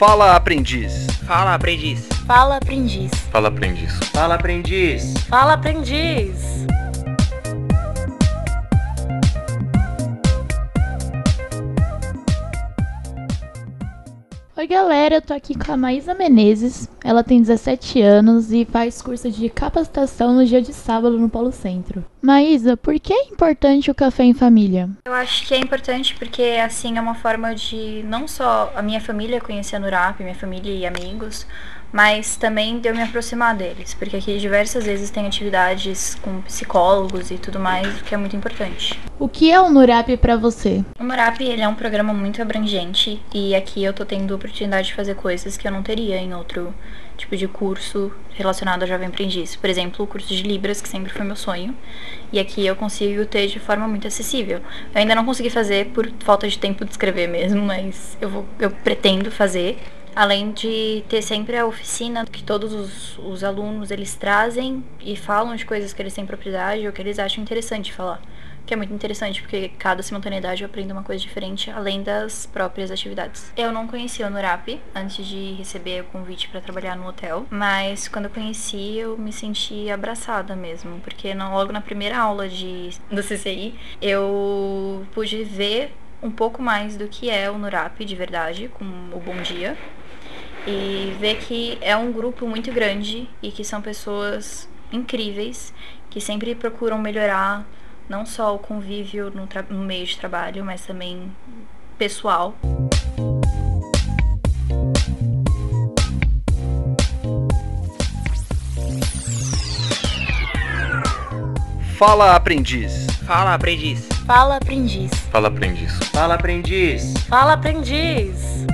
Fala aprendiz. Fala, aprendiz. Fala aprendiz. Fala aprendiz. Fala aprendiz. Fala aprendiz. Oi galera, eu tô aqui com a Maísa Menezes. Ela tem 17 anos e faz curso de capacitação no dia de sábado no Polo Centro. Maísa, por que é importante o café em família? Eu acho que é importante porque assim é uma forma de não só a minha família conhecer a Nurap, minha família e amigos, mas também de eu me aproximar deles, porque aqui diversas vezes tem atividades com psicólogos e tudo mais, o que é muito importante. O que é o Nurap pra você? O Nurap ele é um programa muito abrangente e aqui eu tô tendo a oportunidade de fazer coisas que eu não teria em outro tipo de curso relacionado a jovem aprendiz. Por exemplo, o curso de Libras, que sempre foi meu sonho, e aqui eu consigo ter de forma muito acessível. Eu ainda não consegui fazer por falta de tempo de escrever mesmo, mas eu vou eu pretendo fazer além de ter sempre a oficina que todos os, os, alunos eles trazem e falam de coisas que eles têm propriedade ou que eles acham interessante falar. Que é muito interessante, porque cada simultaneidade eu aprendo uma coisa diferente, além das próprias atividades. Eu não conhecia o Nurap antes de receber o convite para trabalhar no hotel, mas quando eu conheci, eu me senti abraçada mesmo, porque logo na primeira aula de, do CCI, eu pude ver um pouco mais do que é o Nurap de verdade, com o Bom Dia, e ver que é um grupo muito grande e que são pessoas incríveis que sempre procuram melhorar não só o convívio no, no meio de trabalho, mas também pessoal. Fala aprendiz. Fala, aprendiz. Fala aprendiz. Fala aprendiz. Fala aprendiz. Fala aprendiz.